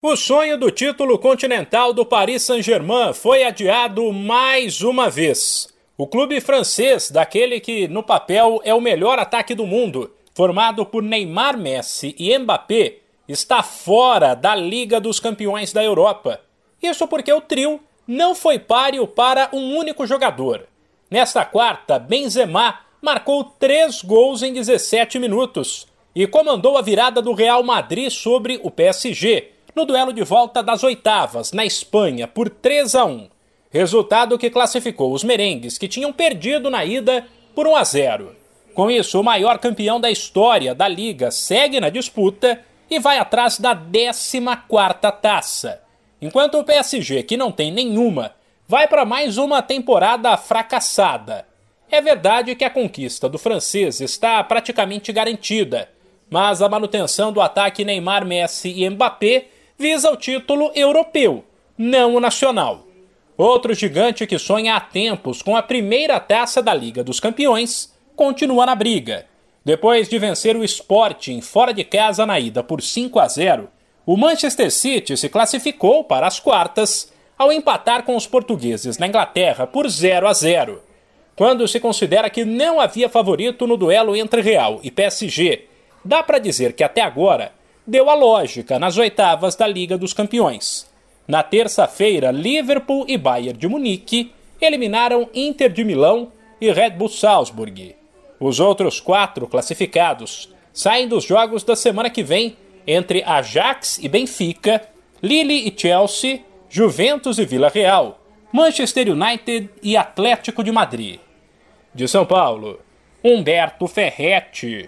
O sonho do título continental do Paris Saint-Germain foi adiado mais uma vez. O clube francês, daquele que no papel é o melhor ataque do mundo, formado por Neymar, Messi e Mbappé, está fora da Liga dos Campeões da Europa. Isso porque o trio não foi páreo para um único jogador. Nesta quarta, Benzema marcou três gols em 17 minutos e comandou a virada do Real Madrid sobre o PSG no duelo de volta das oitavas, na Espanha, por 3 a 1. Resultado que classificou os merengues, que tinham perdido na ida, por 1 a 0. Com isso, o maior campeão da história da liga segue na disputa e vai atrás da 14ª taça. Enquanto o PSG, que não tem nenhuma, vai para mais uma temporada fracassada. É verdade que a conquista do francês está praticamente garantida, mas a manutenção do ataque Neymar, Messi e Mbappé visa o título europeu, não o nacional. Outro gigante que sonha há tempos com a primeira taça da Liga dos Campeões continua na briga. Depois de vencer o Sporting fora de casa na ida por 5 a 0, o Manchester City se classificou para as quartas ao empatar com os portugueses na Inglaterra por 0 a 0. Quando se considera que não havia favorito no duelo entre Real e PSG, dá para dizer que até agora deu a lógica nas oitavas da Liga dos Campeões. Na terça-feira, Liverpool e Bayern de Munique eliminaram Inter de Milão e Red Bull Salzburg. Os outros quatro classificados saem dos jogos da semana que vem entre Ajax e Benfica, Lille e Chelsea, Juventus e Vila Real, Manchester United e Atlético de Madrid. De São Paulo, Humberto Ferretti.